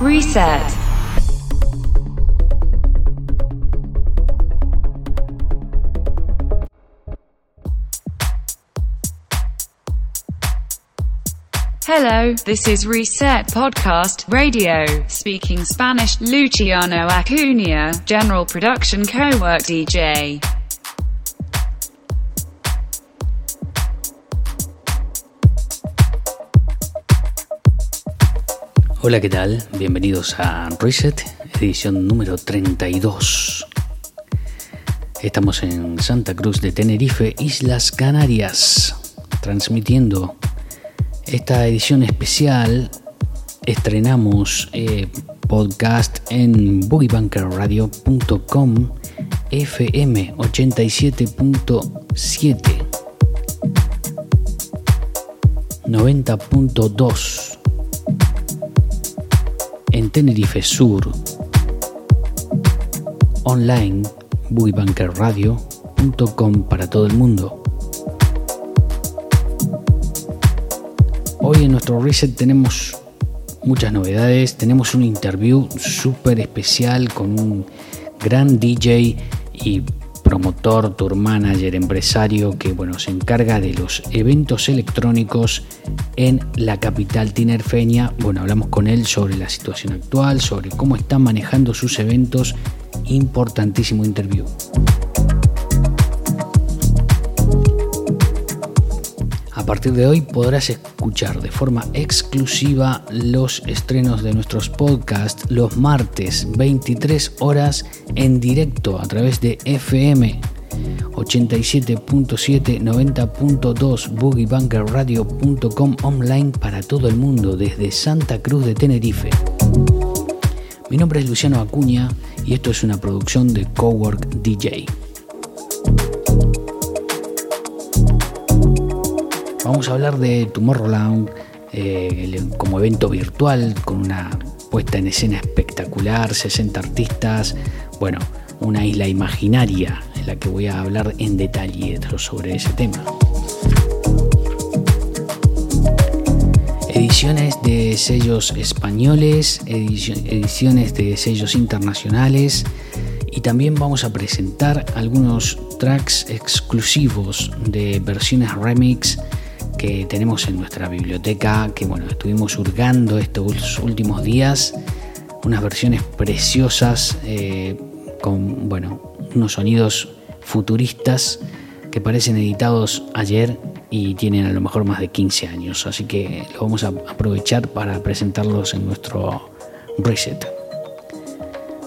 Reset. Hello, this is Reset Podcast Radio, speaking Spanish. Luciano Acuna, General Production Co-work DJ. Hola, ¿qué tal? Bienvenidos a Reset, edición número 32. Estamos en Santa Cruz de Tenerife, Islas Canarias, transmitiendo esta edición especial. Estrenamos eh, podcast en boogiebunkerradio.com FM 87.7 90.2 en Tenerife Sur, online boogiebunkerradio.com para todo el mundo. Hoy en nuestro reset tenemos muchas novedades, tenemos un interview súper especial con un gran DJ y promotor, tour manager, empresario que bueno, se encarga de los eventos electrónicos en la capital tinerfeña. Bueno, hablamos con él sobre la situación actual, sobre cómo están manejando sus eventos. Importantísimo interview. Partir de hoy podrás escuchar de forma exclusiva los estrenos de nuestros podcasts los martes 23 horas en directo a través de FM 87.7 90.2 boogiebunkerradio.com online para todo el mundo desde Santa Cruz de Tenerife. Mi nombre es Luciano Acuña y esto es una producción de Cowork DJ. Vamos a hablar de Tomorrowland eh, como evento virtual con una puesta en escena espectacular, 60 artistas, bueno, una isla imaginaria en la que voy a hablar en detalle sobre ese tema. Ediciones de sellos españoles, ediciones de sellos internacionales y también vamos a presentar algunos tracks exclusivos de versiones remix que tenemos en nuestra biblioteca, que bueno, estuvimos hurgando estos últimos días, unas versiones preciosas eh, con bueno, unos sonidos futuristas que parecen editados ayer y tienen a lo mejor más de 15 años, así que lo vamos a aprovechar para presentarlos en nuestro reset.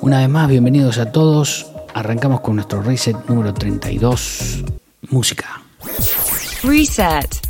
Una vez más, bienvenidos a todos. Arrancamos con nuestro reset número 32, música. Reset.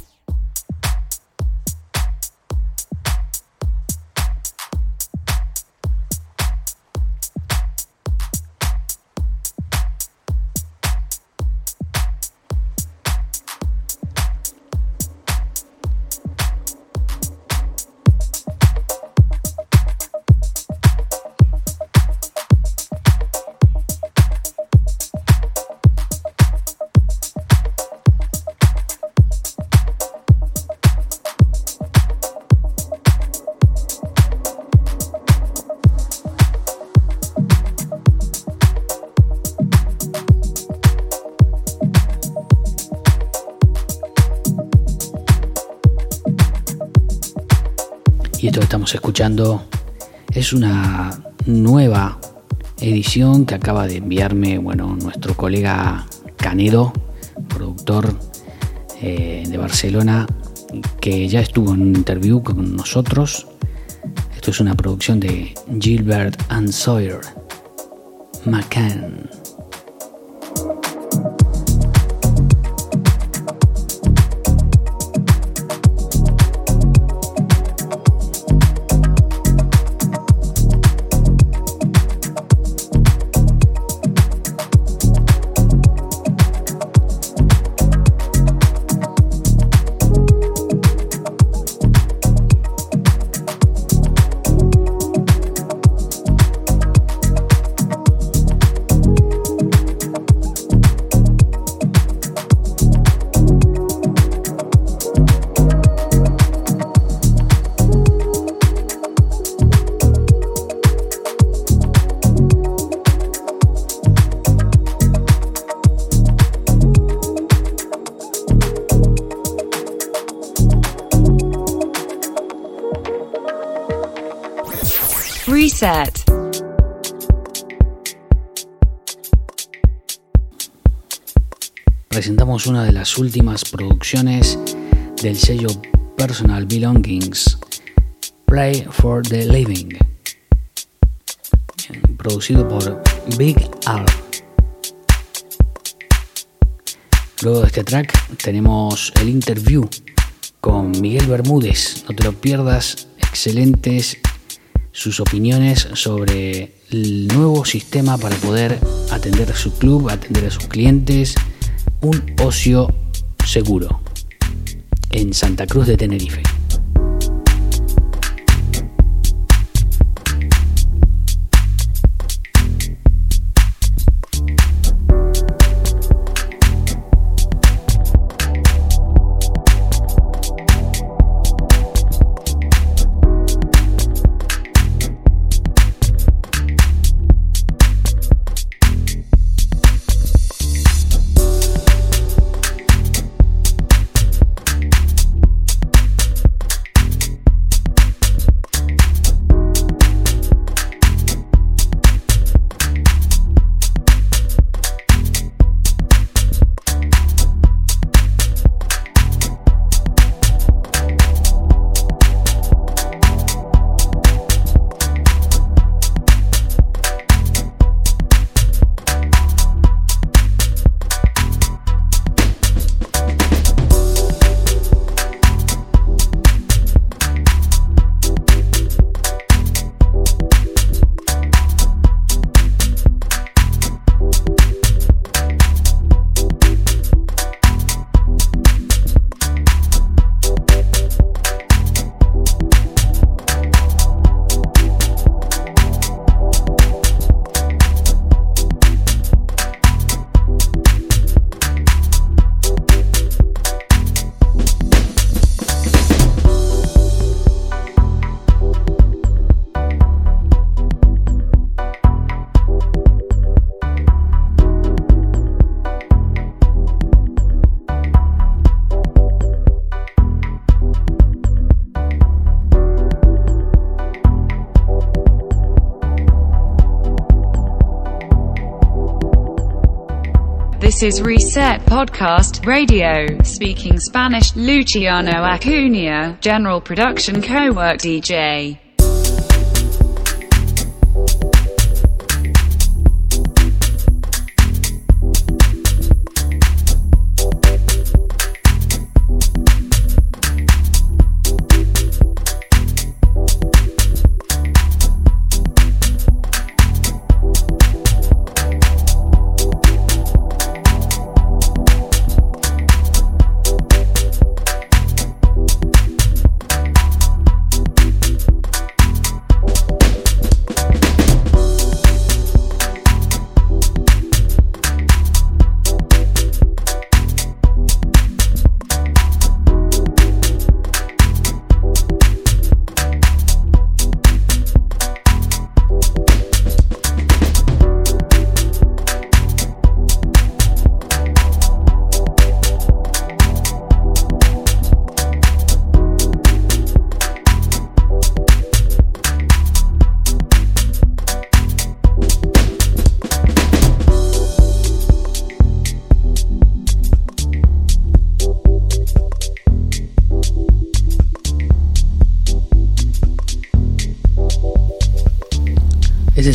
Estamos escuchando es una nueva edición que acaba de enviarme bueno, nuestro colega Canedo, productor eh, de Barcelona, que ya estuvo en un interview con nosotros. Esto es una producción de Gilbert and Sawyer, McCann. Presentamos una de las últimas producciones del sello Personal Belongings, Play for the Living, producido por Big Al. Luego de este track tenemos el interview con Miguel Bermúdez. No te lo pierdas, excelentes sus opiniones sobre el nuevo sistema para poder atender a su club, atender a sus clientes, un ocio seguro en Santa Cruz de Tenerife. This is Reset Podcast Radio, speaking Spanish, Luciano Acuna, General Production Co-work DJ.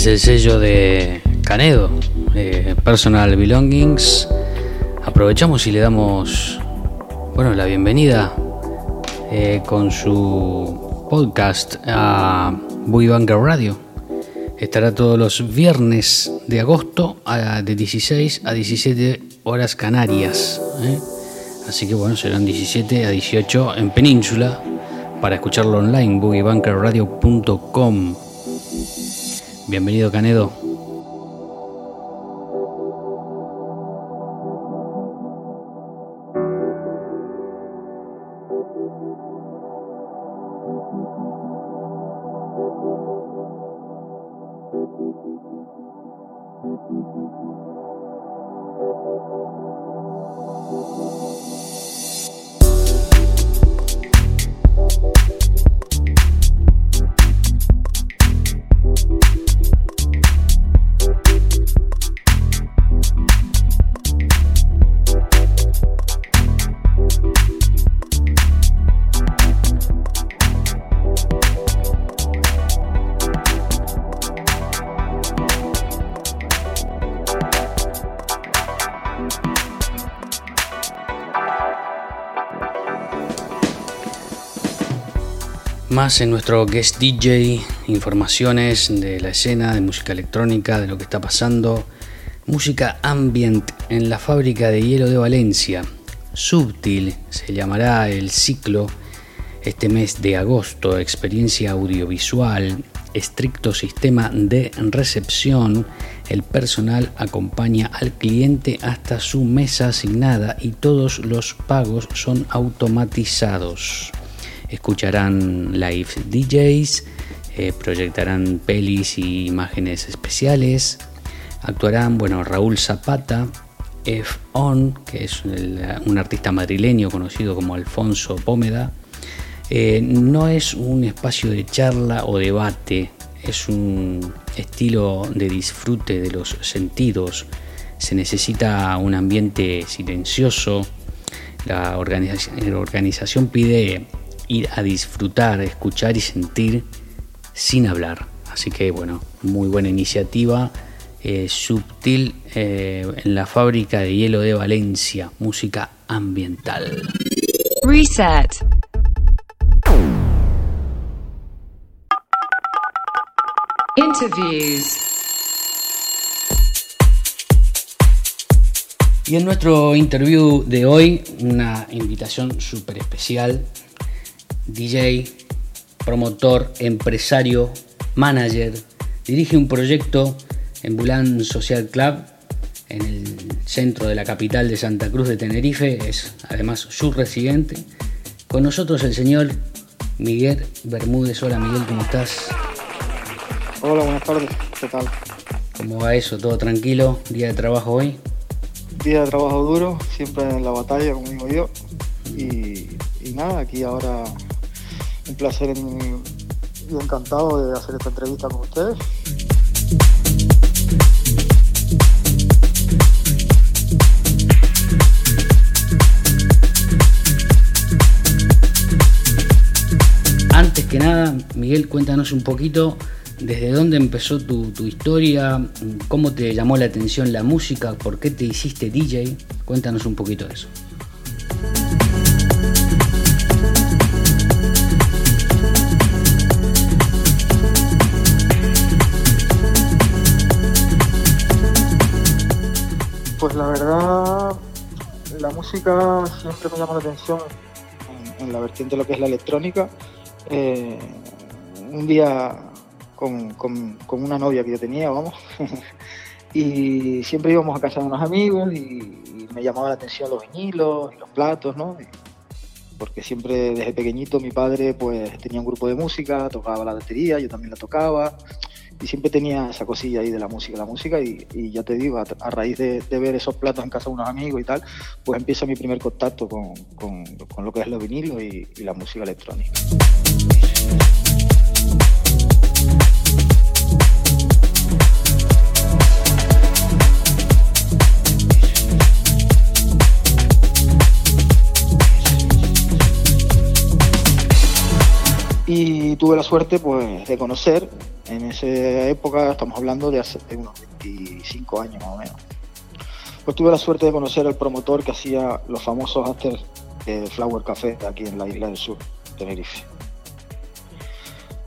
El sello de Canedo, Personal Belongings. Aprovechamos y le damos bueno, la bienvenida eh, con su podcast a Bunker Radio. Estará todos los viernes de agosto de 16 a 17 horas canarias. ¿eh? Así que bueno, serán 17 a 18 en Península para escucharlo online, boogiebunkerradio.com. Bienvenido Canedo. En nuestro guest DJ, informaciones de la escena, de música electrónica, de lo que está pasando. Música ambient en la fábrica de hielo de Valencia. Subtil se llamará el ciclo este mes de agosto. Experiencia audiovisual, estricto sistema de recepción. El personal acompaña al cliente hasta su mesa asignada y todos los pagos son automatizados escucharán live DJs, eh, proyectarán pelis y imágenes especiales, actuarán, bueno, Raúl Zapata, F. On, que es un artista madrileño conocido como Alfonso Pómeda. Eh, no es un espacio de charla o debate, es un estilo de disfrute de los sentidos. Se necesita un ambiente silencioso. La organización, la organización pide ir a disfrutar, escuchar y sentir sin hablar. Así que bueno, muy buena iniciativa. Eh, subtil eh, en la fábrica de hielo de Valencia, música ambiental. Reset. Interviews. Y en nuestro interview de hoy, una invitación súper especial DJ, promotor, empresario, manager, dirige un proyecto en Bulán Social Club en el centro de la capital de Santa Cruz de Tenerife, es además su residente. Con nosotros el señor Miguel Bermúdez. Hola Miguel, ¿cómo estás? Hola, buenas tardes, ¿qué tal? ¿Cómo va eso? ¿Todo tranquilo? ¿Día de trabajo hoy? Día de trabajo duro, siempre en la batalla, como digo yo. Y, y nada, aquí ahora un placer y encantado de hacer esta entrevista con ustedes. Antes que nada, Miguel, cuéntanos un poquito desde dónde empezó tu, tu, historia, cómo te llamó la atención la música, por qué te hiciste DJ. Cuéntanos un poquito de eso. Pues la verdad, la música siempre me llama la atención en, la vertiente de lo que es la electrónica. Eh, un día con, con, una novia que yo tenía, vamos, y siempre íbamos a casa de unos amigos y, me llamaba la atención los vinilos y los platos, ¿no? porque siempre desde pequeñito mi padre pues tenía un grupo de música, tocaba la batería, yo también la tocaba y siempre tenía esa cosilla ahí de la música, la música y, ya te digo, a, raíz de, ver esos platos en casa de unos amigos y tal, pues empieza mi primer contacto con, lo que es los vinilos y la música electrónica. Y tuve la suerte pues de conocer en esa época estamos hablando de hace unos 25 años más o menos. Pues tuve la suerte de conocer al promotor que hacía los famosos after de Flower Café aquí en la isla del sur Tenerife.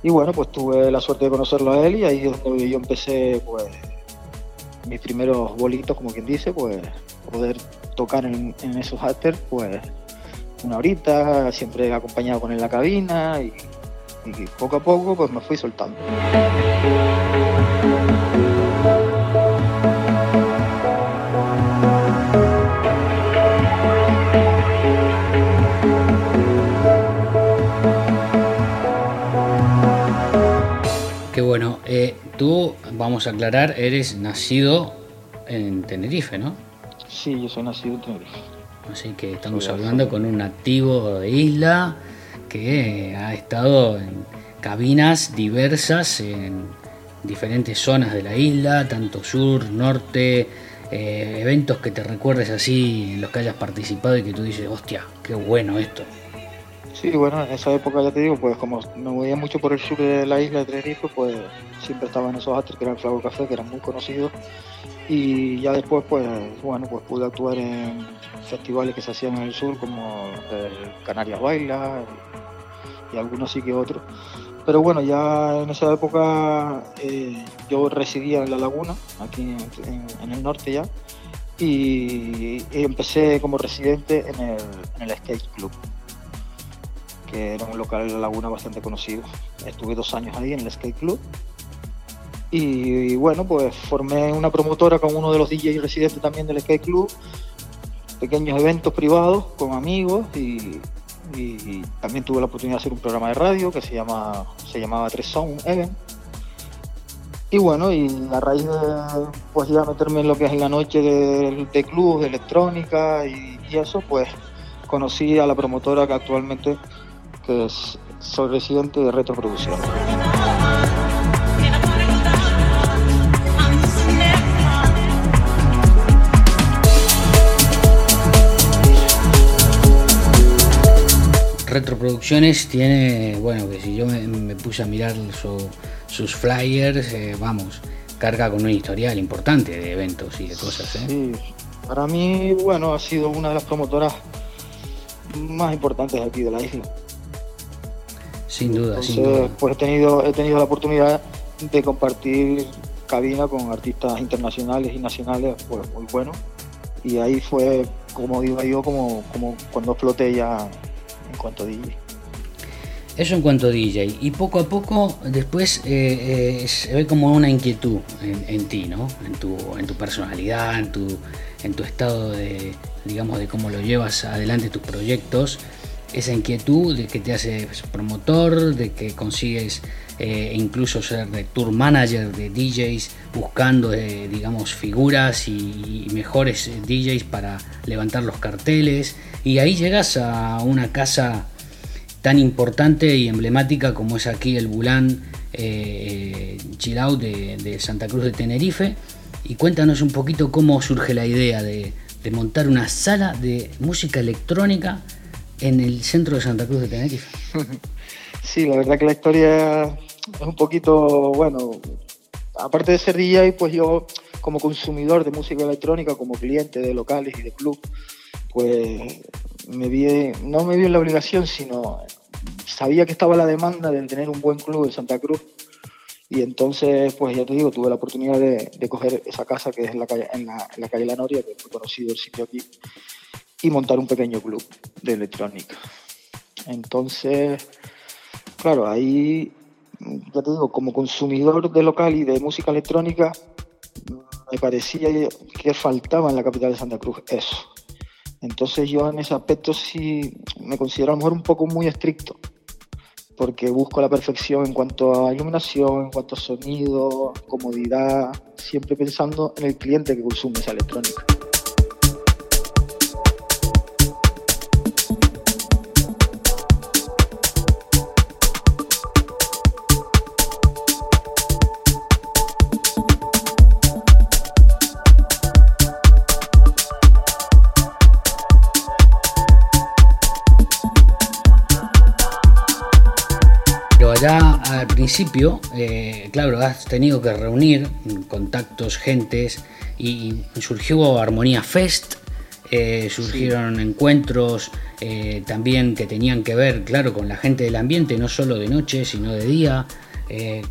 Y bueno pues tuve la suerte de conocerlo a él y ahí es donde yo empecé pues mis primeros bolitos como quien dice pues poder tocar en, en esos after pues una horita siempre acompañado con él en la cabina y y poco a poco pues me fui soltando. Qué bueno. Eh, tú, vamos a aclarar, eres nacido en Tenerife, ¿no? Sí, yo soy nacido en Tenerife. Así que estamos hablando con un nativo de isla que ha estado en cabinas diversas en diferentes zonas de la isla, tanto sur, norte, eh, eventos que te recuerdes así, en los que hayas participado y que tú dices, hostia, qué bueno esto. Sí, bueno, en esa época ya te digo, pues como me movía mucho por el sur de la isla de Tenerife, pues siempre estaba en esos actos que eran el Café, que eran muy conocidos. Y ya después, pues, bueno, pues pude actuar en festivales que se hacían en el sur, como el Canarias Baila, y algunos sí que otros. Pero bueno, ya en esa época eh, yo residía en La Laguna, aquí en, el norte ya, y, empecé como residente en el, Skate Club, que era un local en La Laguna bastante conocido. Estuve dos años ahí en el Skate Club. Y, bueno, pues formé una promotora con uno de los DJs residentes también del Skate Club, pequeños eventos privados con amigos y, y, también tuve la oportunidad de hacer un programa de radio que se llama se llamaba Tres Sound Event y bueno y a raíz de pues ya meterme en lo que es en la noche de, de club de electrónica y, eso pues conocí a la promotora que actualmente que es soy residente de retroproducción Retroproducciones tiene, bueno, que si yo me, puse a mirar sus flyers, eh, vamos, carga con un historial importante de eventos y de cosas. ¿eh? Sí, para mí, bueno, ha sido una de las promotoras más importantes aquí de la isla. Sin duda, sin duda. Pues he tenido, he tenido la oportunidad de compartir cabina con artistas internacionales y nacionales pues, muy buenos. Y ahí fue, como digo yo, como, como cuando exploté ya en cuanto DJ. Eso en cuanto a DJ. Y poco a poco después eh, eh, se ve como una inquietud en, ti, ¿no? En tu, en tu personalidad, en tu, en tu estado de, digamos, de cómo lo llevas adelante tus proyectos. Esa inquietud de que te haces promotor, de que consigues eh, incluso ser de tour manager de DJs, buscando, digamos, figuras y mejores DJs para levantar los carteles y ahí llegas a una casa tan importante y emblemática como es aquí el Bulán eh, de, Santa Cruz de Tenerife. Y cuéntanos un poquito cómo surge la idea de, montar una sala de música electrónica en el centro de Santa Cruz de Tenerife. Sí, la verdad que la historia es un poquito, bueno, aparte de ser DJ, pues yo como consumidor de música electrónica, como cliente de locales y de club, pues me vi, no me vi en la obligación, sino sabía que estaba la demanda de tener un buen club en Santa Cruz. Y entonces, pues ya te digo, tuve la oportunidad de, coger esa casa que es en la calle, en la, calle La Noria, que es conocido el sitio aquí, y montar un pequeño club de electrónica. Entonces, claro, ahí, ya te digo, como consumidor de local y de música electrónica, me parecía que faltaba en la capital de Santa Cruz eso entonces yo en ese aspecto sí me considero a lo mejor un poco muy estricto, porque busco la perfección en cuanto a iluminación, en cuanto a sonido, comodidad, siempre pensando en el cliente que consume esa electrónica. Principio, eh, claro, has tenido que reunir contactos, gentes, y surgió Armonía Fest, eh, surgieron encuentros eh, también que tenían que ver, claro, con la gente del ambiente, no solo de noche, sino de día.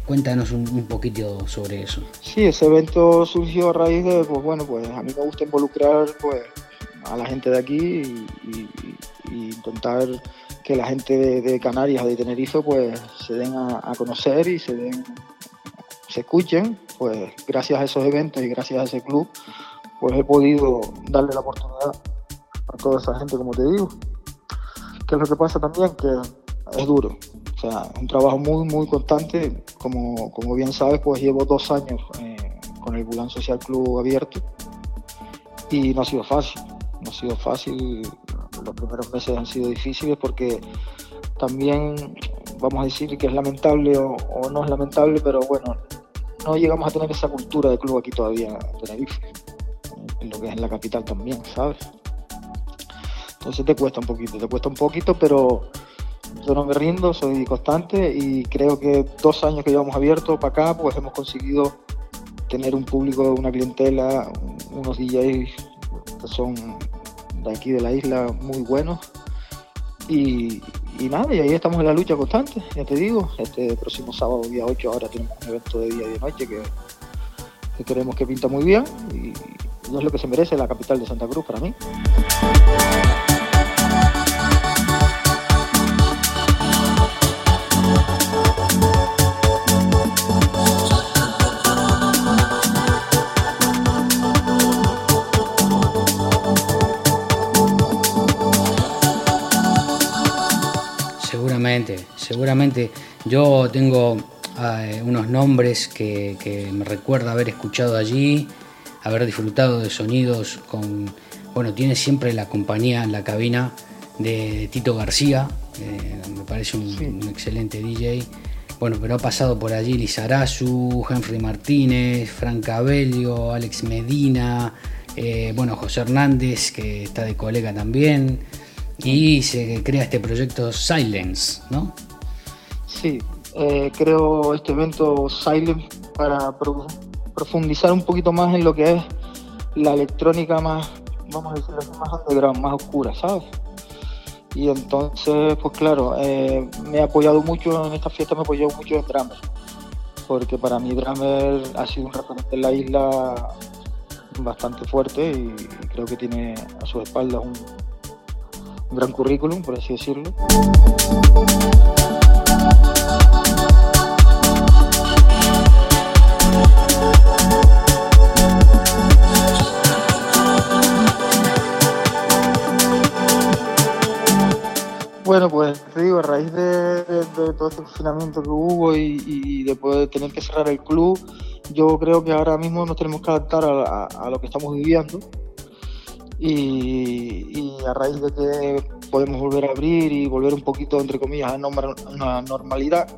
cuéntanos un, poquito sobre eso. Sí, ese evento surgió a raíz de, pues bueno, pues a mí me gusta involucrar pues, a la gente de aquí y, y intentar que la gente de, Canarias o de Tenerife pues se den a, conocer y se den se escuchen pues gracias a esos eventos y gracias a ese club pues he podido darle la oportunidad a toda esa gente como te digo. Que es lo que pasa también que es duro. O sea un trabajo muy muy constante. Como, como bien sabes pues llevo dos años eh, con el Bulán Social Club abierto y no ha sido fácil. No ha sido fácil los primeros meses han sido difíciles porque también vamos a decir que es lamentable o, no es lamentable, pero bueno, no llegamos a tener esa cultura de club aquí todavía en Tenerife, en lo que es en la capital también, ¿sabes? Entonces te cuesta un poquito, te cuesta un poquito, pero yo no me rindo, soy constante y creo que dos años que llevamos abiertos para acá, pues hemos conseguido tener un público, una clientela, unos DJs que son de aquí de la isla muy buenos y, nada, y ahí estamos en la lucha constante, ya te digo. Este próximo sábado, día 8, ahora tenemos un evento de día y de noche que, que creemos que pinta muy bien y, y es lo que se merece la capital de Santa Cruz para mí. Seguramente. Yo tengo eh, unos nombres que, me recuerda haber escuchado allí, haber disfrutado de sonidos con, bueno, tiene siempre la compañía en la cabina de Tito García, eh, me parece un, excelente DJ. Bueno, pero ha pasado por allí Lizarazu, Henry Martínez, Frank Cabello, Alex Medina, eh, bueno, José Hernández, que está de colega también, y se crea este proyecto Silence, ¿no? Sí, eh, creo este evento Silent para profundizar un poquito más en lo que es la electrónica más, vamos a decirlo así, más underground, más oscura, ¿sabes? Y entonces, pues claro, eh, me he apoyado mucho en esta fiesta, me he apoyado mucho en Drummer, porque para mí Drummer ha sido un referente en la isla bastante fuerte y creo que tiene a su espalda un, un gran currículum, por así decirlo. Bueno, pues te digo, a raíz de, todo este confinamiento que hubo y, después de tener que cerrar el club, yo creo que ahora mismo nos tenemos que adaptar a, lo que estamos viviendo. Y, a raíz de que podemos volver a abrir y volver un poquito, entre comillas, a una normalidad,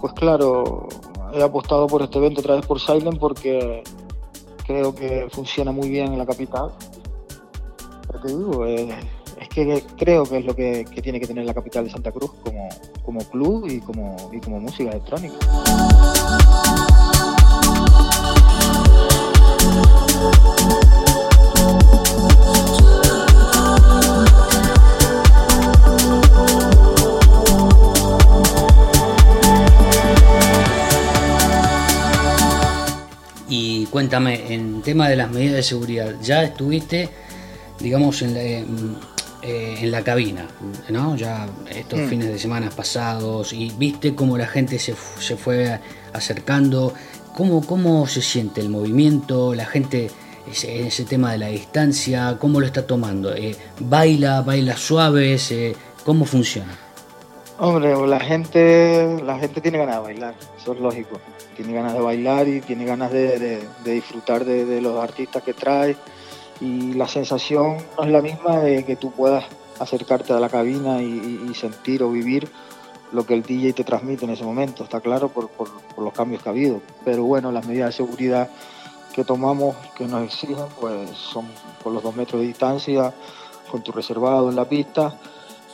pues claro, he apostado por este evento otra vez por Silent porque creo que funciona muy bien en la capital. Pero te digo, es que creo que es lo que, tiene que tener la capital de Santa Cruz como, como club y como, y como música electrónica. Y cuéntame, en tema de las medidas de seguridad, ¿ya estuviste, digamos, en la, eh, en la cabina, ¿no? Ya estos mm. fines de semana pasados y viste cómo la gente se, se fue acercando, ¿Cómo, cómo se siente el movimiento, la gente, ese, ese tema de la distancia, cómo lo está tomando, eh, baila, baila suave, ¿cómo funciona? Hombre, la gente, la gente tiene ganas de bailar, eso es lógico. Tiene ganas de bailar y tiene ganas de, disfrutar de, los artistas que trae y la sensación no es la misma de que tú puedas acercarte a la cabina y, sentir o vivir lo que el DJ te transmite en ese momento, está claro por, los cambios que ha habido. Pero bueno, las medidas de seguridad que tomamos, que nos exigen, pues son por los dos metros de distancia, con tu reservado en la pista.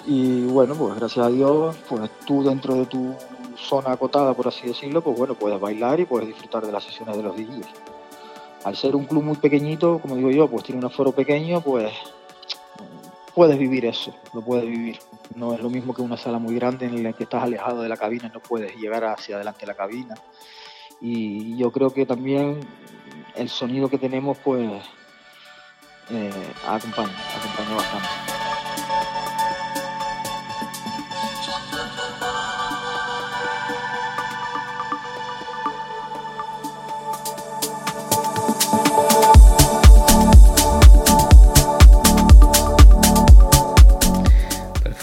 Y bueno, pues gracias a Dios, pues tú dentro de tu zona acotada, por así decirlo, pues bueno, puedes bailar y puedes disfrutar de las sesiones de los DJs al ser un club muy pequeñito, como digo yo, pues tiene un aforo pequeño, pues puedes vivir eso, lo puedes vivir. No es lo mismo que una sala muy grande en la que estás alejado de la cabina y no puedes llegar hacia adelante de la cabina. Y yo creo que también el sonido que tenemos, pues, eh, acompaña, acompaña bastante.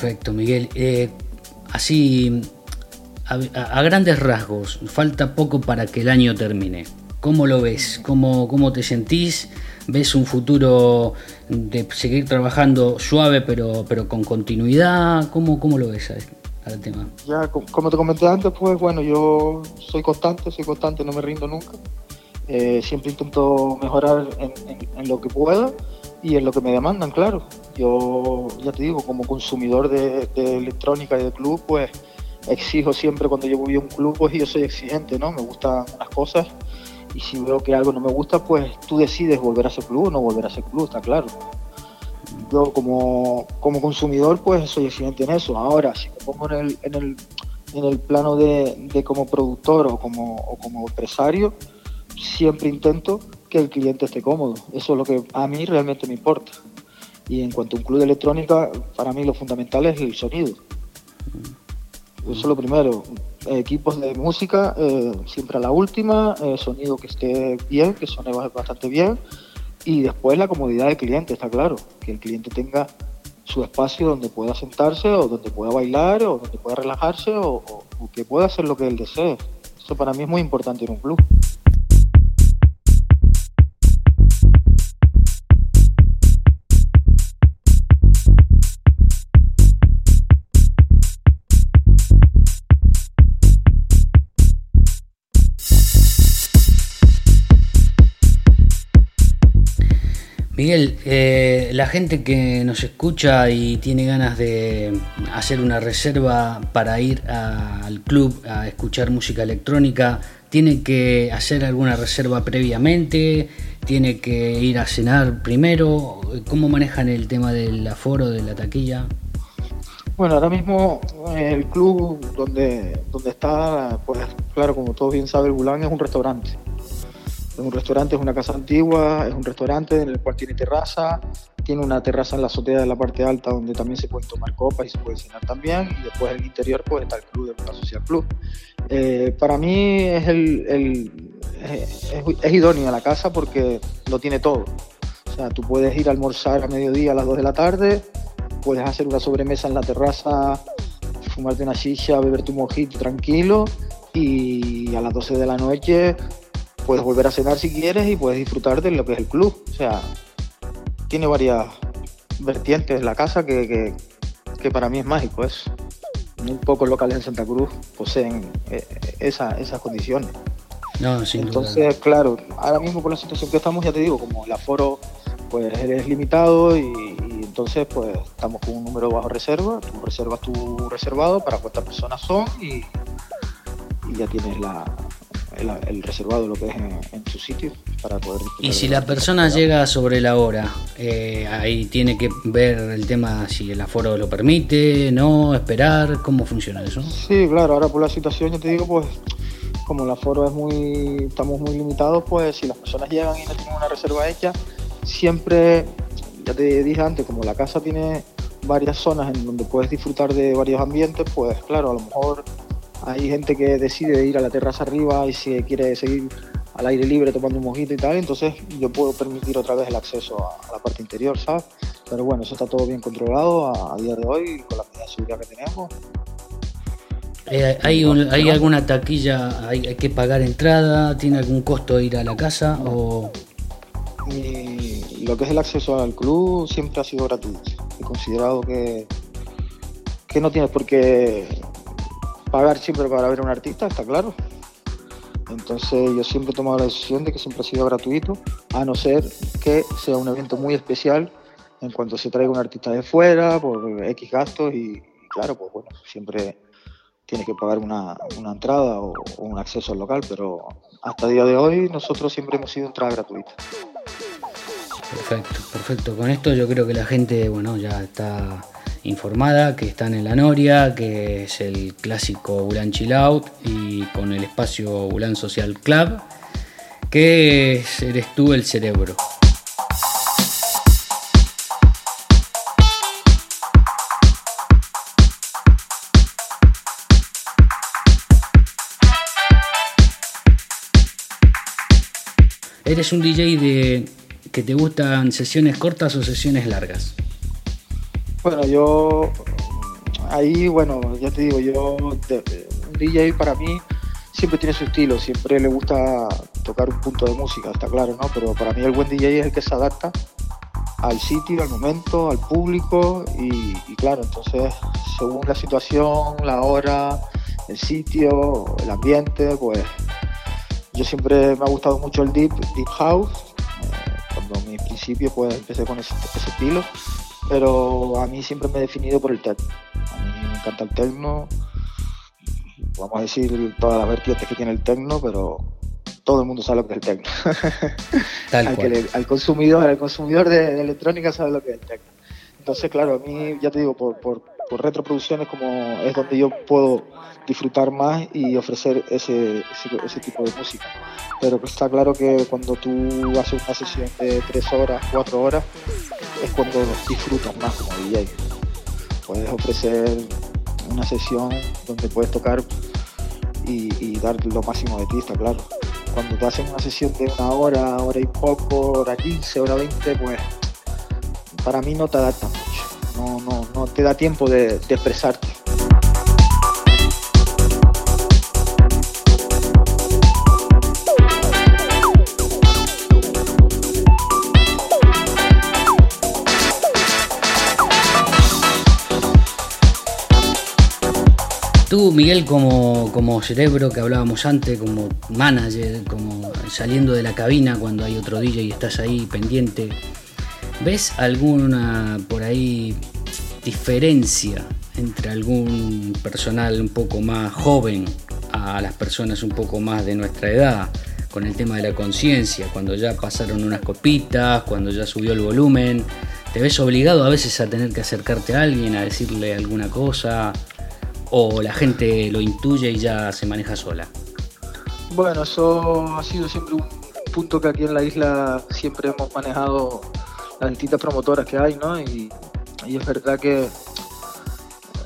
Perfecto, Miguel. Eh, así, a, grandes rasgos, falta poco para que el año termine. ¿Cómo lo ves? ¿Cómo, cómo te sentís? ¿Ves un futuro de seguir trabajando suave pero, pero con continuidad? ¿Cómo, cómo lo ves al tema? Ya, como te comenté antes, pues bueno, yo soy constante, soy constante, no me rindo nunca. Eh, siempre intento mejorar en lo que pueda y en lo que me demandan, claro. Yo, ya te digo, como consumidor de, electrónica y de club, pues exijo siempre cuando yo voy a un club, pues yo soy exigente, ¿no? Me gustan las cosas y si veo que algo no me gusta, pues tú decides volver a ese club o no volver a ese club, está claro. yo como, como consumidor pues soy exigente en eso. Ahora, si me pongo en el, en el, en el plano de, de, como productor o como, o como empresario, siempre intento que el cliente esté cómodo. Eso es lo que a mí realmente me importa. Y en cuanto a un club de electrónica, para mí lo fundamental es el sonido. Eso es lo primero. Equipos de música, eh, siempre a la última, eh, sonido que esté bien, que suene bastante bien. Y después la comodidad del cliente, está claro. Que el cliente tenga su espacio donde pueda sentarse o donde pueda bailar o donde pueda relajarse o, o que pueda hacer lo que él desee. Eso para mí es muy importante en un club. Miguel, eh, la gente que nos escucha y tiene ganas de hacer una reserva para ir al club a escuchar música electrónica, ¿tiene que hacer alguna reserva previamente? ¿Tiene que ir a cenar primero? ¿Cómo manejan el tema del aforo, de la taquilla? Bueno, ahora mismo el club donde, donde está, pues claro, como todos bien saben, el es un restaurante. Es un restaurante, es una casa antigua, es un restaurante en el cual tiene terraza, tiene una terraza en la azotea de la parte alta donde también se pueden tomar copas y se puede cenar también, y después en el interior pues está el club de la Social Club. Eh, para mí es, el, es, idónea la casa porque lo tiene todo. O sea, tú puedes ir a almorzar a mediodía a las 2 de la tarde, puedes hacer una sobremesa en la terraza, fumarte una silla, beber tu mojito tranquilo y a las 12 de la noche puedes volver a cenar si quieres y puedes disfrutar de lo que es el club. O sea, tiene varias vertientes la casa que, que, que para mí es mágico. Es muy pocos locales en Santa Cruz poseen eh, esa, esas condiciones. No, sin Entonces, duda. claro, ahora mismo con la situación que estamos, ya te digo, como el aforo pues es limitado y, y entonces pues estamos con un número bajo reserva, tú reservas tu reservado para cuántas personas son y, y ya tienes la, el, el, reservado, lo que es en, en tu sitio, para poder... Y si la persona llega sobre la hora, eh, ahí tiene que ver el tema si el aforo lo permite, no, esperar, ¿cómo funciona eso? Sí, claro, ahora por la situación, yo te digo, pues como el aforo es muy, estamos muy limitados, pues si las personas llegan y no tienen una reserva hecha, siempre, ya te dije antes, como la casa tiene varias zonas en donde puedes disfrutar de varios ambientes, pues claro, a lo mejor hay gente que decide ir a la terraza arriba y si quiere seguir al aire libre tomando un mojito y tal, entonces yo puedo permitir otra vez el acceso a, a la parte interior, ¿sabes? Pero bueno, eso está todo bien controlado a, a día de hoy con la medida de seguridad que tenemos. Eh, ¿hay, un, ¿Hay alguna taquilla, hay, hay, que pagar entrada, tiene algún costo ir a la casa o...? Y lo que es el acceso al club siempre ha sido gratuito. He considerado que, que no tienes por qué pagar siempre para ver a un artista, está claro. Entonces yo siempre he tomado la decisión de que siempre ha sido gratuito, a no ser que sea un evento muy especial en cuanto se traiga un artista de fuera por X gastos y, claro, pues bueno, siempre tienes que pagar una, una entrada o, un acceso al local, pero hasta día de hoy nosotros siempre hemos sido entrada gratuita. Perfecto, perfecto. Con esto yo creo que la gente, bueno, ya está informada que están en la Noria, que es el clásico Ulan Chill Out y con el espacio Ulan Social Club, que eres tú el cerebro. ¿Eres un DJ de que te gustan sesiones cortas o sesiones largas? Bueno, yo ahí, bueno, ya te digo, yo un DJ para mí siempre tiene su estilo, siempre le gusta tocar un punto de música, está claro, ¿no? Pero para mí el buen DJ es el que se adapta al sitio, al momento, al público y, claro, entonces según la situación, la hora, el sitio, el ambiente, pues yo siempre me ha gustado mucho el deep, deep house, eh, cuando mi principio pues empecé con ese estilo pero a mí siempre me he definido por el techno. A mí me encanta el techno, vamos a decir todas las vertientes que tiene el techno, pero todo el mundo sabe lo que es el techno. al, que le, al, consumidor, al consumidor de, de, electrónica sabe lo que es el techno. Entonces, claro, a mí, ya te digo, por, por, por retroproducciones como es donde yo puedo disfrutar más y ofrecer ese, ese, tipo de música. Pero está claro que cuando tú haces una sesión de tres horas, cuatro horas, es cuando disfrutas más como DJ. Puedes ofrecer una sesión donde puedes tocar y, dar lo máximo de ti, está claro. Cuando te hacen una sesión de una hora, hora y poco, hora 15, hora 20, pues para mí no te adapta mucho, no, no, no te da tiempo de, expresarte. Tú, Miguel, como, como cerebro que hablábamos antes, como manager, como saliendo de la cabina cuando hay otro DJ y estás ahí pendiente, ¿ves alguna por ahí diferencia entre algún personal un poco más joven a las personas un poco más de nuestra edad? con el tema de la conciencia, cuando ya pasaron unas copitas, cuando ya subió el volumen, te ves obligado a veces a tener que acercarte a alguien, a decirle alguna cosa, o la gente lo intuye y ya se maneja sola? Bueno, eso ha sido siempre un punto que aquí en la isla siempre hemos manejado las distintas promotoras que hay, ¿no? Y, es verdad que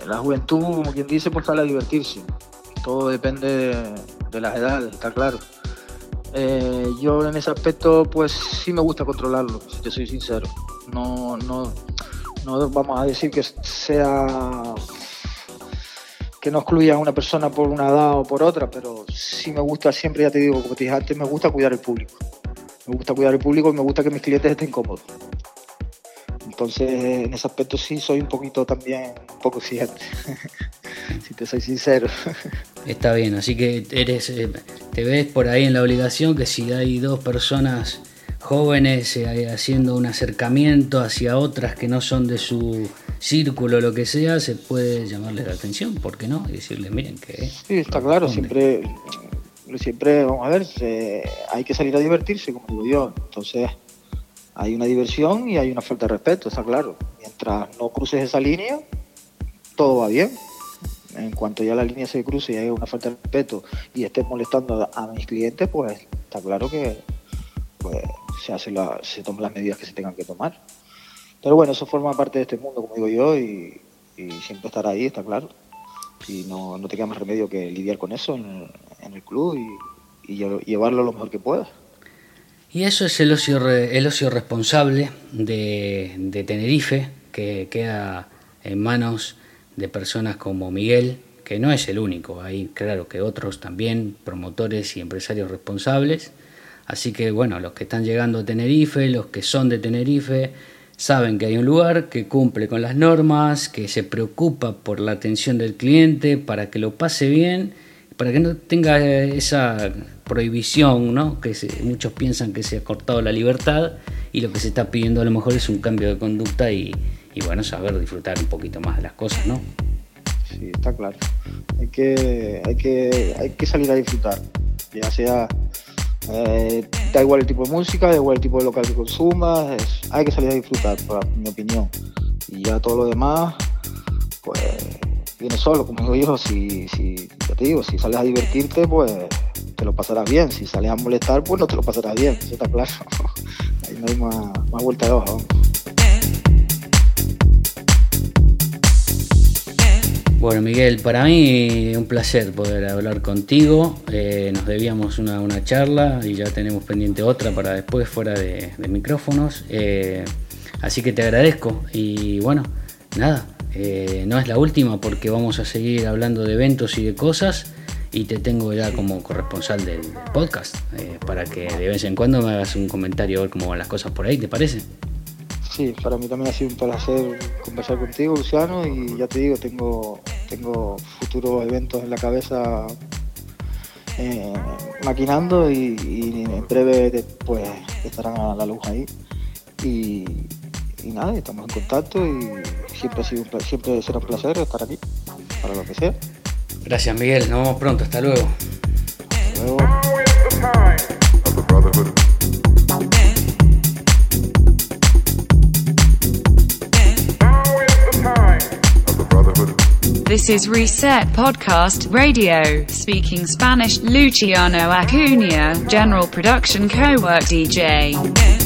la juventud, como quien dice, pues sale a divertirse. Todo depende de, las edades, está claro. Eh, yo en ese aspecto, pues sí me gusta controlarlo, si te soy sincero. No, no, no vamos a decir que sea que no excluya a una persona por una edad o por otra, pero sí me gusta siempre, ya te digo, como te dije antes, me gusta cuidar el público. Me gusta cuidar el público y me gusta que mis clientes estén cómodos. Entonces, en ese aspecto sí soy un poquito también, un poco exigente, si te soy sincero. Está bien, así que eres, eh, te ves por ahí en la obligación que si hay dos personas jóvenes eh, haciendo un acercamiento hacia otras que no son de su círculo, lo que sea, se puede llamarle la atención, ¿por qué no? Y decirle, miren que... Sí, está claro, siempre, siempre, vamos a ver, hay que salir a divertirse, como digo yo. Entonces, hay una diversión y hay una falta de respeto, está claro. Mientras no cruces esa línea, todo va bien. En cuanto ya la línea se cruce y hay una falta de respeto y estés molestando a, mis clientes, pues está claro que pues, se, hace la, se toman las medidas que se tengan que tomar. Pero bueno, eso forma parte de este mundo, como digo yo, y, siempre estar ahí, está claro. Y no, no, te queda más remedio que lidiar con eso en, el club y, llevarlo lo mejor que puedas. Y eso es el ocio, el ocio responsable de, de Tenerife, que queda en manos de personas como Miguel, que no es el único, hay claro que otros también, promotores y empresarios responsables. Así que bueno, los que están llegando a Tenerife, los que son de Tenerife, saben que hay un lugar que cumple con las normas, que se preocupa por la atención del cliente, para que lo pase bien, para que no tenga esa prohibición, ¿no? que muchos piensan que se ha cortado la libertad y lo que se está pidiendo a lo mejor es un cambio de conducta y, bueno, saber disfrutar un poquito más de las cosas, ¿no? Sí, está claro. Hay que, hay que, hay que salir a disfrutar, ya sea eh, da igual el tipo de música, da igual el tipo de local que consumas, hay que salir a disfrutar, para mi opinión. Y ya todo lo demás, pues viene solo, como digo yo, si, si, te digo, si sales a divertirte, pues te lo pasarás bien, si sales a molestar, pues no te lo pasarás bien, eso está claro. Ahí no hay más, vuelta de hoja. Bueno, Miguel, para mí un placer poder hablar contigo. Eh, nos debíamos una, charla y ya tenemos pendiente otra para después fuera de, micrófonos. Eh, así que te agradezco y bueno, nada, eh, no es la última porque vamos a seguir hablando de eventos y de cosas y te tengo ya como corresponsal del podcast para que de vez en cuando me hagas un comentario a ver cómo van las cosas por ahí, ¿te parece? Sí, para mí también ha sido un placer conversar contigo, Luciano, y ya te digo, tengo, tengo futuros eventos en la cabeza eh, maquinando y, en breve pues estarán a la luz ahí. Y, y nada, estamos en contacto y siempre, ha sido un siempre será un placer estar aquí, para lo que sea. Gracias Miguel, nos vemos pronto, hasta luego. Hasta luego. This is Reset Podcast Radio, speaking Spanish, Luciano Acuña, general production co-work DJ.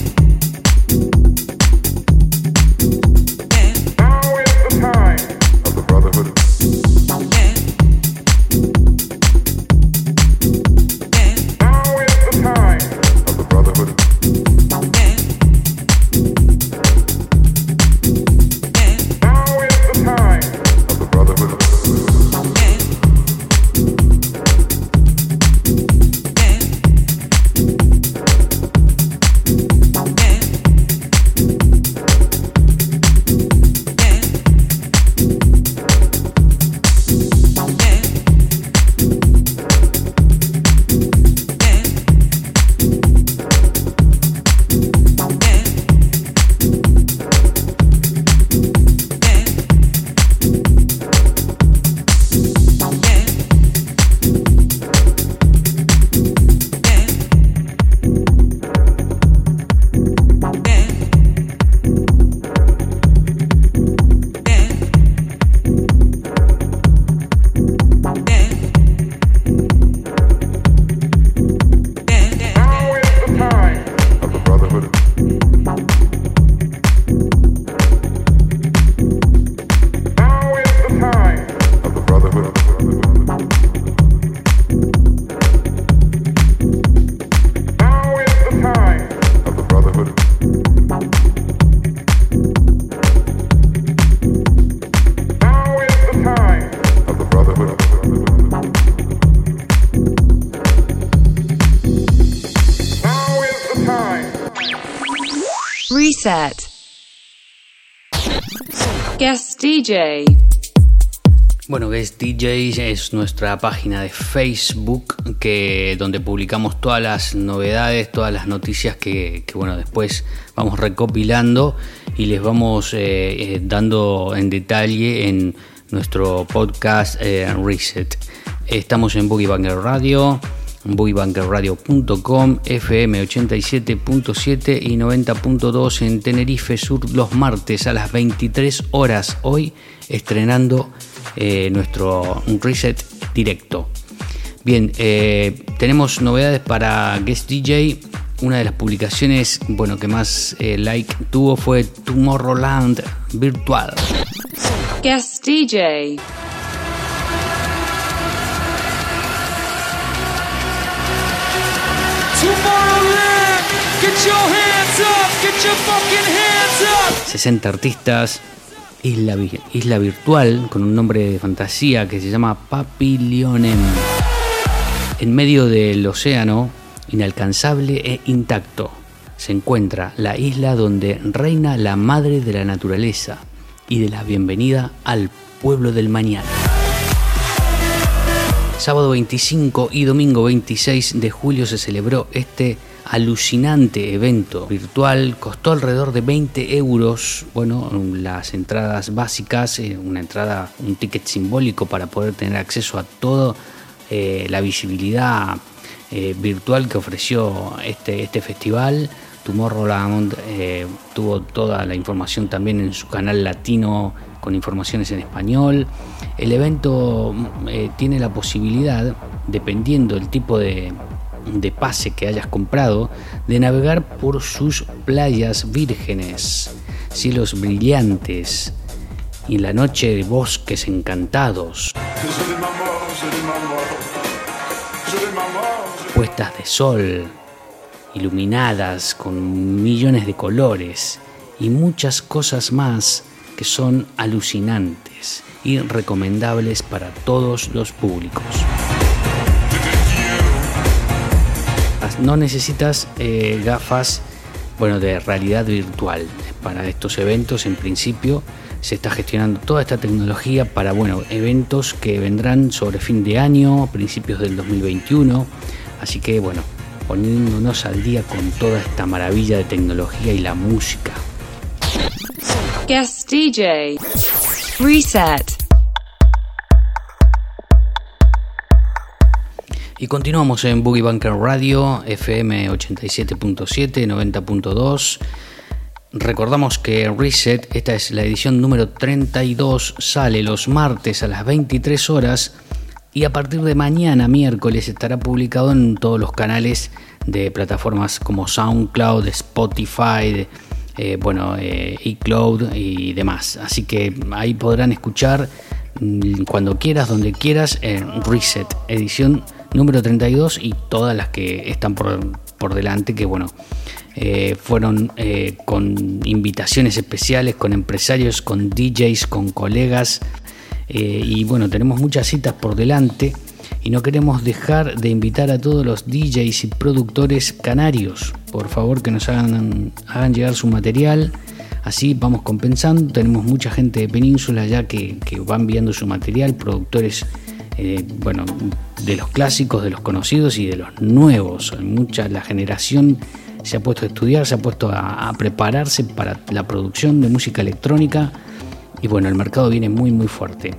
DJ. Bueno, Guest DJ es nuestra página de Facebook que, donde publicamos todas las novedades, todas las noticias que, bueno, después vamos recopilando y les vamos eh, eh, dando en detalle en nuestro podcast eh, Reset. Estamos en Boogie Banger Radio, boogiebunkerradio.com, FM 87.7 y 90.2 en Tenerife Sur los martes a las 23 horas. Hoy estrenando eh, nuestro reset directo. Bien, eh, tenemos novedades para Guest DJ. Una de las publicaciones bueno, que más eh, like tuvo fue Tomorrowland Virtual. Guest DJ. 60 artistas, isla, virtual con un nombre de fantasía que se llama Papilionem. En medio del océano, inalcanzable e intacto, se encuentra la isla donde reina la madre de la naturaleza y de la bienvenida al pueblo del mañana. Sábado 25 y domingo 26 de julio se celebró este alucinante evento virtual. Costó alrededor de 20 euros. Bueno, las entradas básicas, eh, una entrada, un ticket simbólico para poder tener acceso a toda eh, la visibilidad eh, virtual que ofreció este, este festival. Tomorrowland tuvo toda la información también en su canal latino con informaciones en español. El evento eh, tiene la posibilidad, dependiendo del tipo de, de pase que hayas comprado, de navegar por sus playas vírgenes, cielos brillantes y la noche de bosques encantados. Puestas de sol, iluminadas con millones de colores y muchas cosas más que son alucinantes y recomendables para todos los públicos. No necesitas eh, gafas bueno, de realidad virtual. Para estos eventos, en principio, se está gestionando toda esta tecnología para bueno, eventos que vendrán sobre fin de año, principios del 2021. Así que bueno, poniéndonos al día con toda esta maravilla de tecnología y la música. Guest DJ. Reset. Y continuamos en Boogie Bunker Radio, FM 87.7, 90.2. recordamos que Reset, esta es la edición número 32, sale los martes a las 23 horas y a partir de mañana, miércoles, estará publicado en todos los canales de plataformas como SoundCloud, Spotify, eh, bueno, eh, iCloud y demás. Así que ahí podrán escuchar mm, cuando quieras, donde quieras, en Reset, edición número 32 y todas las que están por, por delante, que bueno, eh, fueron con invitaciones especiales, con empresarios, con DJs, con colegas eh, y bueno, tenemos muchas citas por delante y no queremos dejar de invitar a todos los DJs y productores canarios, por favor que nos hagan, hagan llegar su material, así vamos compensando, tenemos mucha gente de península ya que, que va enviando su material, productores eh, bueno, de los clásicos, de los conocidos y de los nuevos, mucha la generación se ha puesto a estudiar, se ha puesto a prepararse para la producción de música electrónica y bueno, el mercado viene muy muy fuerte.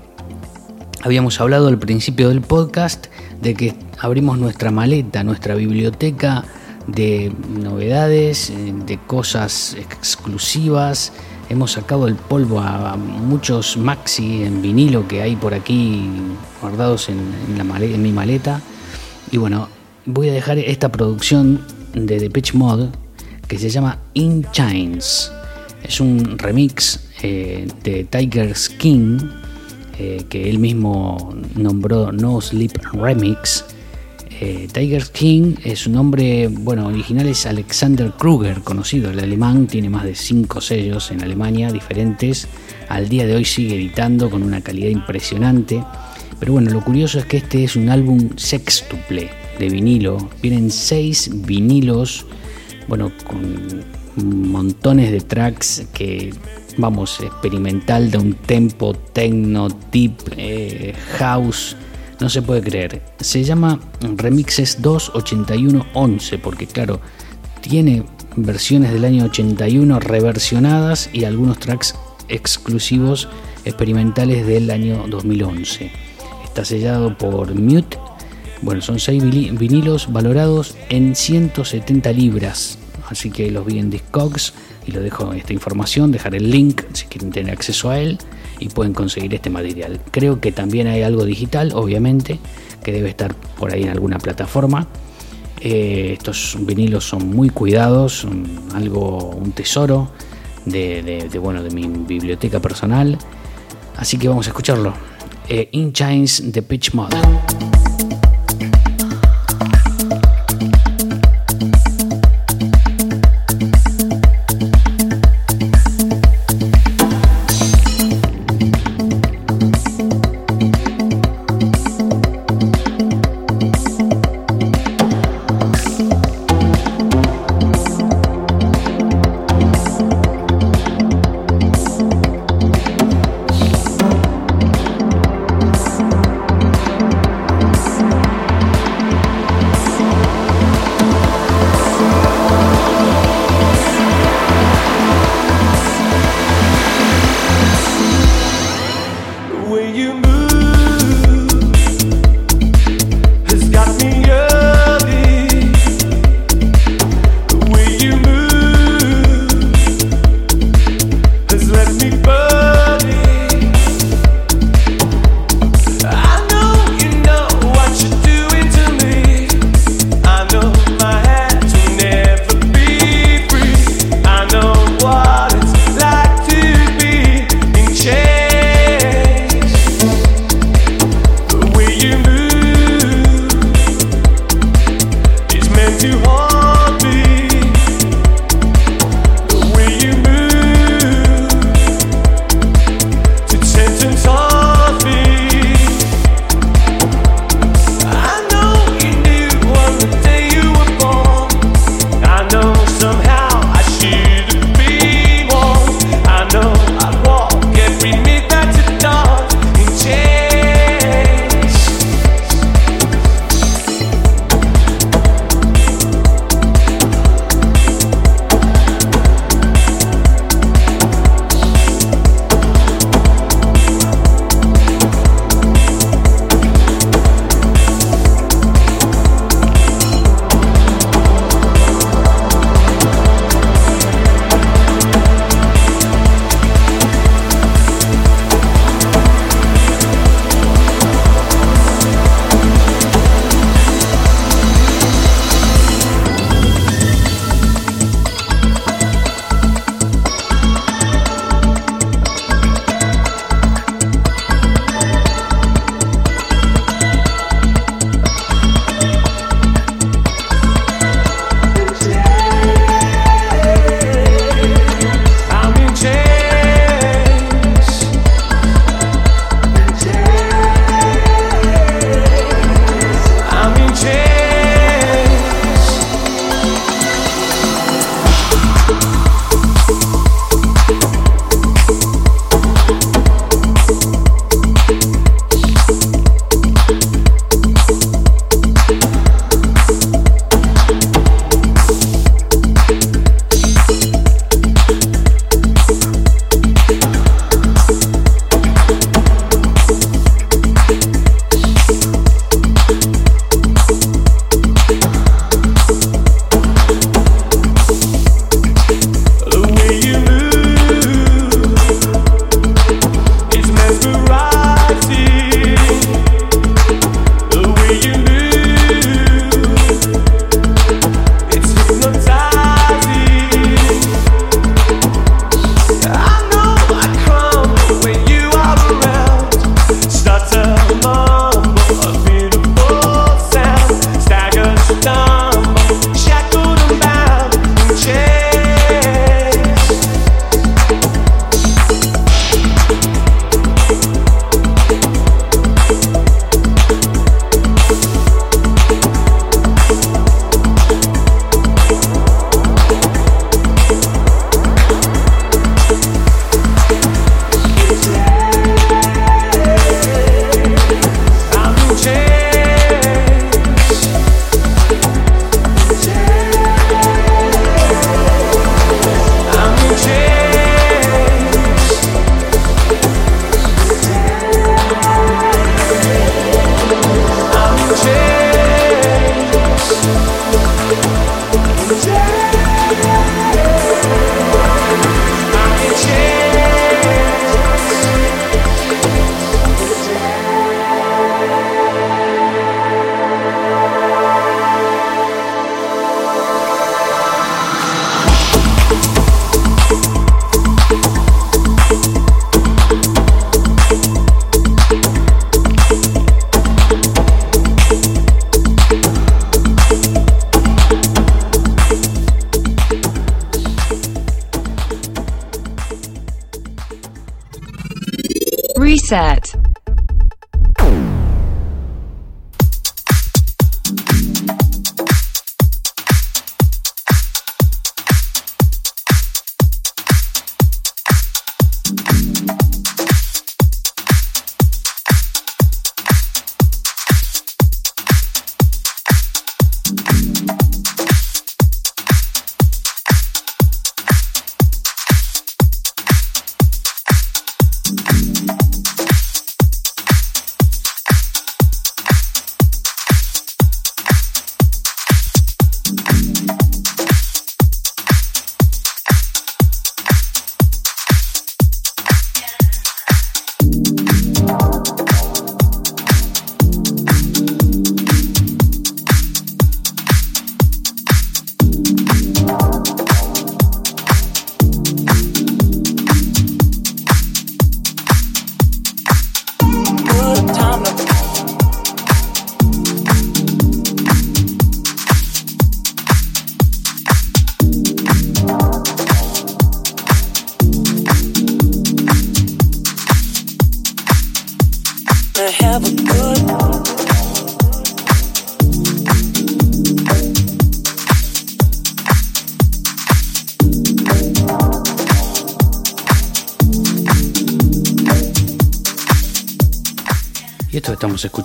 Habíamos hablado al principio del podcast de que abrimos nuestra maleta, nuestra biblioteca de novedades, de cosas exclusivas. Hemos sacado el polvo a muchos maxi en vinilo que hay por aquí guardados en, mi maleta. Y bueno, voy a dejar esta producción de Depeche Mode que se llama In Chains. Es un remix eh, de Tiger King, eh, que él mismo nombró No Sleep Remix. Eh, Tiger King, su nombre bueno, original es Alexander Kruger, conocido, el alemán, tiene más de 5 sellos en Alemania diferentes. Al día de hoy sigue editando con una calidad impresionante. Pero bueno, lo curioso es que este es un álbum sextuple de vinilo. Vienen 6 vinilos, bueno, con montones de tracks que vamos, experimental de un tempo techno, deep, eh, house, no se puede creer. Se llama Remixes 28111 porque claro, tiene versiones del año 81 reversionadas y algunos tracks exclusivos experimentales del año 2011. Está sellado por Mute. Bueno, son 6 vinilos valorados en 170 libras. Así que los vi en Discogs y lo dejo esta información, dejar el link si quieren tener acceso a él y pueden conseguir este material. Creo que también hay algo digital, obviamente, que debe estar por ahí en alguna plataforma. Eh, estos vinilos son muy cuidados, son algo, un tesoro de, bueno, de mi biblioteca personal. Así que vamos a escucharlo. Eh, In Chains de Pitch Mod.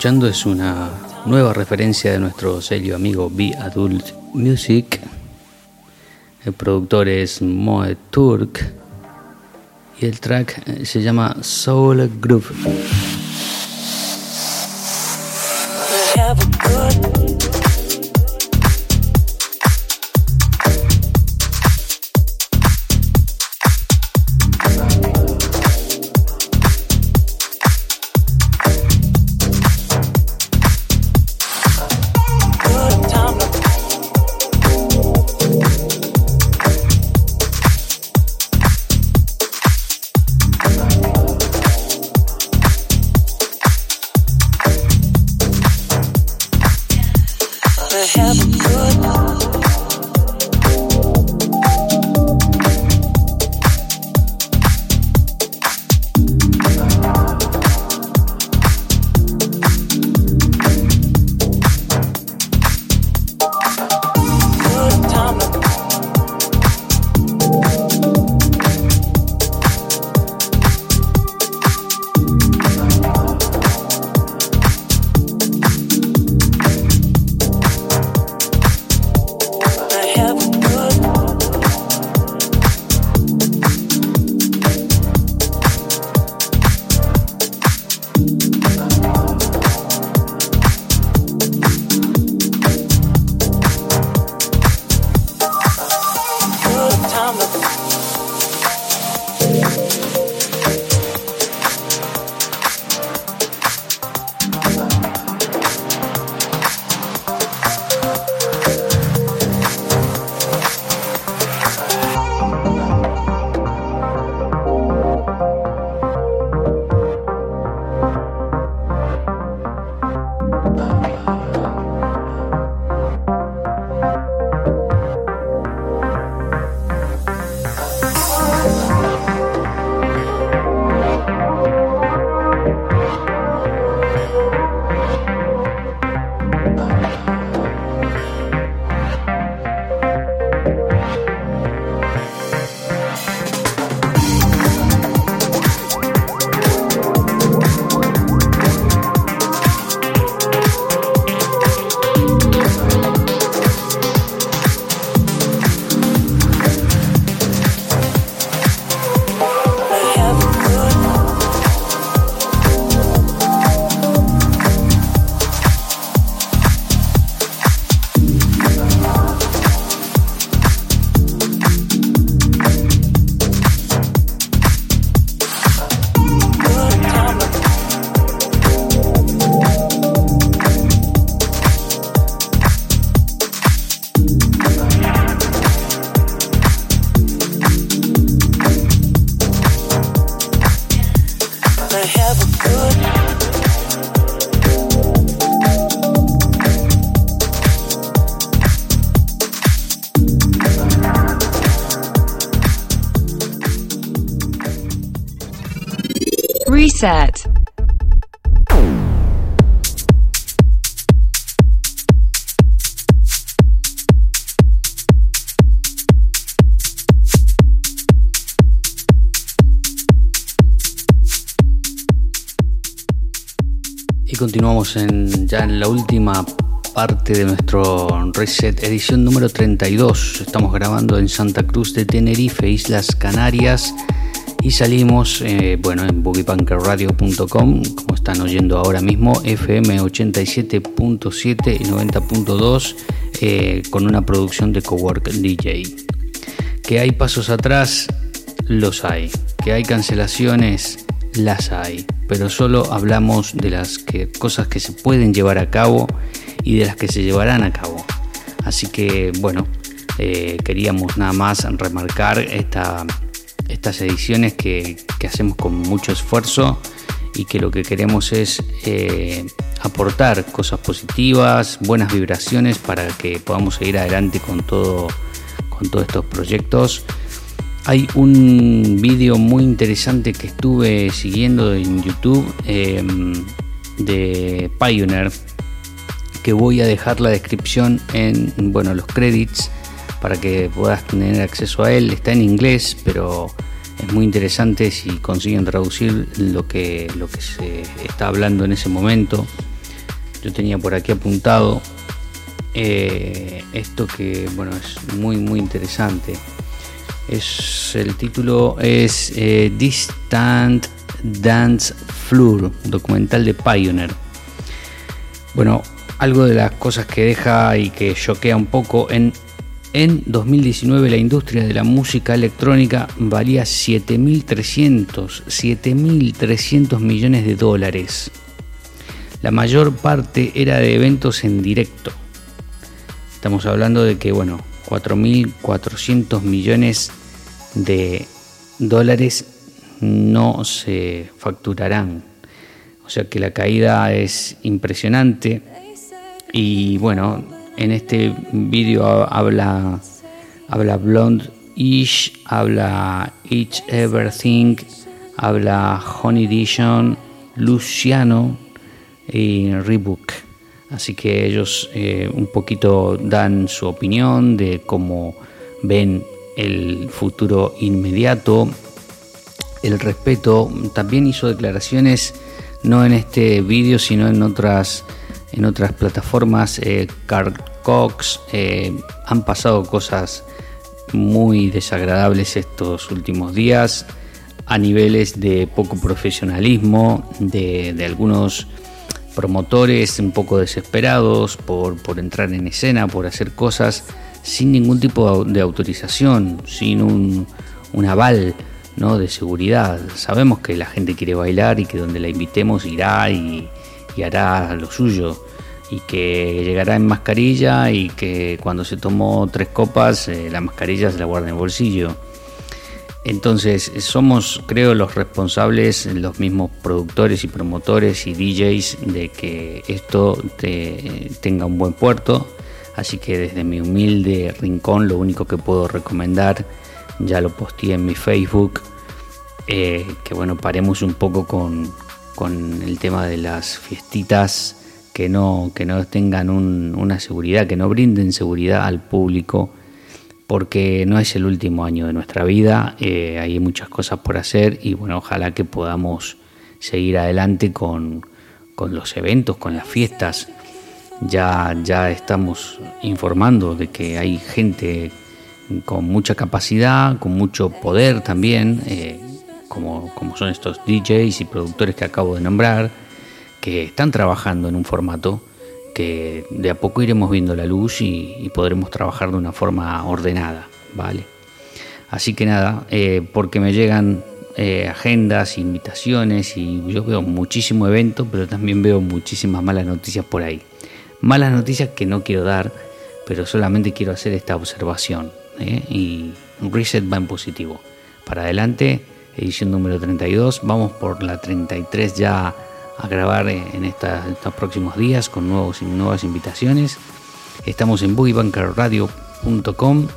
Es una nueva referencia de nuestro sello amigo Be Adult Music. El productor es Moe Turk y el track eh, se llama Soul Groove. have a good ya en la última parte de nuestro reset, edición número 32. Estamos grabando en Santa Cruz de Tenerife, Islas Canarias. Y salimos, eh, bueno, en boogiepunkerradio.com, como están oyendo ahora mismo, FM 87.7 y 90.2, eh, con una producción de Cowork DJ. Que hay pasos atrás, los hay. Que hay cancelaciones, las hay. Pero solo hablamos de las cosas que se pueden llevar a cabo y de las que se llevarán a cabo. Así que bueno, eh, queríamos nada más remarcar esta, estas ediciones que, hacemos con mucho esfuerzo y que lo que queremos es eh, aportar cosas positivas, buenas vibraciones para que podamos seguir adelante con todo con todos estos proyectos. Hay un vídeo muy interesante que estuve siguiendo en YouTube eh, de Pioneer que voy a dejar la descripción en bueno, los credits para que puedas tener acceso a él. Está en inglés, pero es muy interesante si consiguen traducir lo que, lo que se está hablando en ese momento. Yo tenía por aquí apuntado eh, esto que bueno es muy muy interesante. Es el título es eh, Distant Dance Floor, documental de Pioneer. Bueno, algo de las cosas que deja y que choquea un poco, en, en 2019 la industria de la música electrónica valía 7.300, 7.300 millones de dólares. La mayor parte era de eventos en directo. Estamos hablando de que, bueno, 4.400 millones de dólares no se facturarán. O sea que la caída es impresionante. Y bueno, en este vídeo habla, habla Blonde Ish, habla Each Everything, habla Honey Dijon, Luciano y Rebook. Así que ellos eh, un poquito dan su opinión de cómo ven el futuro inmediato, el respeto. También hizo declaraciones, no en este vídeo, sino en otras en otras plataformas, eh, Carl Cox, eh, han pasado cosas muy desagradables estos últimos días a niveles de poco profesionalismo, de, algunos promotores un poco desesperados por, entrar en escena, por hacer cosas sin ningún tipo de autorización, sin un, aval de seguridad. Sabemos que la gente quiere bailar y que donde la invitemos irá y, hará lo suyo y que llegará en mascarilla y que cuando se tomó tres copas eh, la mascarilla se la guarda en el bolsillo. Entonces somos creo los responsables, los mismos productores y promotores y DJs de que esto tenga un buen puerto. Así que desde mi humilde rincón lo único que puedo recomendar, ya lo posteé en mi Facebook, eh, que bueno, paremos un poco con, con el tema de las fiestitas que no, que no tengan una seguridad, que no brinden seguridad al público, porque no es el último año de nuestra vida, eh, hay muchas cosas por hacer y bueno, ojalá que podamos seguir adelante con, con los eventos, con las fiestas. Ya, ya estamos informando de que hay gente con mucha capacidad, con mucho poder también, eh, como, como son estos DJs y productores que acabo de nombrar, que están trabajando en un formato que de a poco iremos viendo la luz y, podremos trabajar de una forma ordenada, ¿vale? Así que nada, eh, porque me llegan eh, agendas, invitaciones y yo veo muchísimo evento, pero también veo muchísimas malas noticias por ahí. Malas noticias que no quiero dar, pero solamente quiero hacer esta observación. ¿eh? Y reset va en positivo. Para adelante, edición número 32. Vamos por la 33 ya a grabar en, estos próximos días con nuevos nuevas invitaciones. Estamos en boogiebankerradio.com.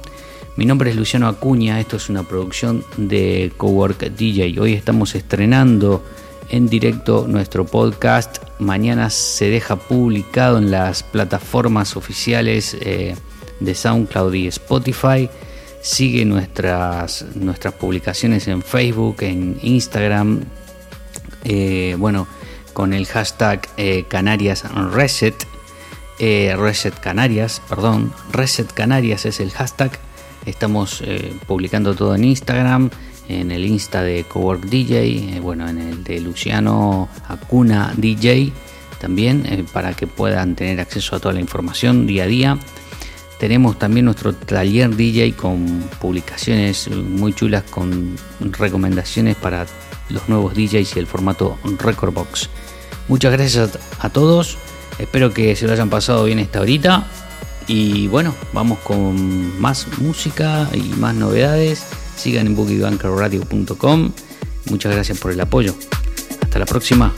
Mi nombre es Luciano Acuña, esto es una producción de Cowork DJ. Hoy estamos estrenando en directo nuestro podcast. Mañana se deja publicado en las plataformas oficiales eh, de SoundCloud y Spotify. Sigue nuestras, nuestras publicaciones en Facebook, en Instagram. Eh, bueno, con el hashtag eh, Canarias Reset. Reset Canarias, perdón. Reset Canarias es el hashtag. Estamos publicando todo en Instagram en el Insta de Cowork DJ, eh, bueno, en el de Luciano Acuna DJ también, eh, para que puedan tener acceso a toda la información día a día. Tenemos también nuestro taller DJ con publicaciones muy chulas, con recomendaciones para los nuevos DJs y el formato Record Box. Muchas gracias a todos, espero que se lo hayan pasado bien esta horita. Y bueno, vamos con más música y más novedades. Sigan en boogiebankerradio.com. Muchas gracias por el apoyo. Hasta la próxima.